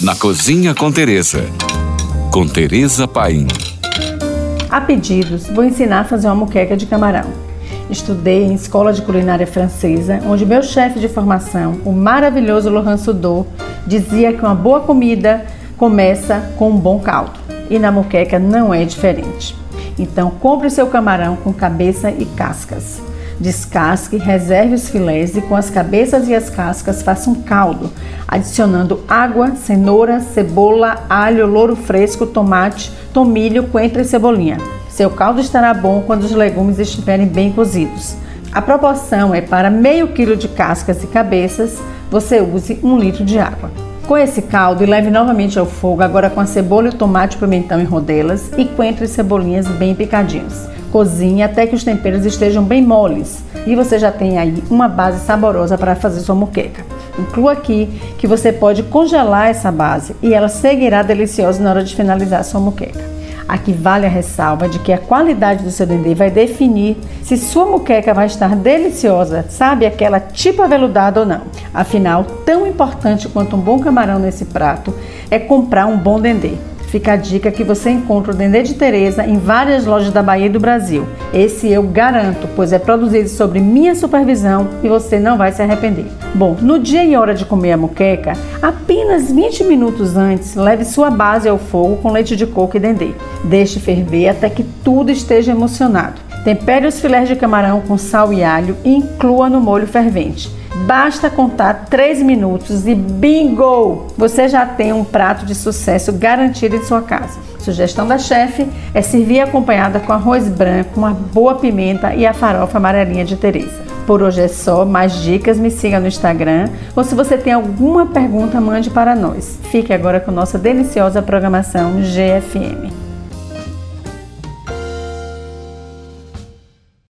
Na Cozinha com Teresa. Com Teresa Paim. A pedidos, vou ensinar a fazer uma muqueca de camarão. Estudei em escola de culinária francesa, onde meu chefe de formação, o maravilhoso Laurent Sudot, dizia que uma boa comida começa com um bom caldo. E na muqueca não é diferente. Então, compre o seu camarão com cabeça e cascas. Descasque, reserve os filés e com as cabeças e as cascas faça um caldo, adicionando água, cenoura, cebola, alho, louro fresco, tomate, tomilho, coentro e cebolinha. Seu caldo estará bom quando os legumes estiverem bem cozidos. A proporção é para meio quilo de cascas e cabeças, você use um litro de água. Com esse caldo, leve novamente ao fogo, agora com a cebola, o tomate, pimentão em rodelas e coentro e cebolinhas bem picadinhos. Cozinhe até que os temperos estejam bem moles e você já tem aí uma base saborosa para fazer sua moqueca. Inclua aqui que você pode congelar essa base e ela seguirá deliciosa na hora de finalizar sua moqueca. Aqui vale a ressalva de que a qualidade do seu dendê vai definir se sua muqueca vai estar deliciosa, sabe, aquela tipo aveludada ou não. Afinal, tão importante quanto um bom camarão nesse prato é comprar um bom dendê. Fica a dica que você encontra o Dendê de Teresa em várias lojas da Bahia e do Brasil. Esse eu garanto, pois é produzido sobre minha supervisão e você não vai se arrepender. Bom, no dia e hora de comer a moqueca, apenas 20 minutos antes, leve sua base ao fogo com leite de coco e dendê. Deixe ferver até que tudo esteja emocionado. Tempere os filés de camarão com sal e alho e inclua no molho fervente. Basta contar 3 minutos e bingo! Você já tem um prato de sucesso garantido em sua casa. Sugestão da chefe é servir acompanhada com arroz branco, uma boa pimenta e a farofa amarelinha de Teresa. Por hoje é só, mais dicas me siga no Instagram ou se você tem alguma pergunta mande para nós. Fique agora com nossa deliciosa programação GFM.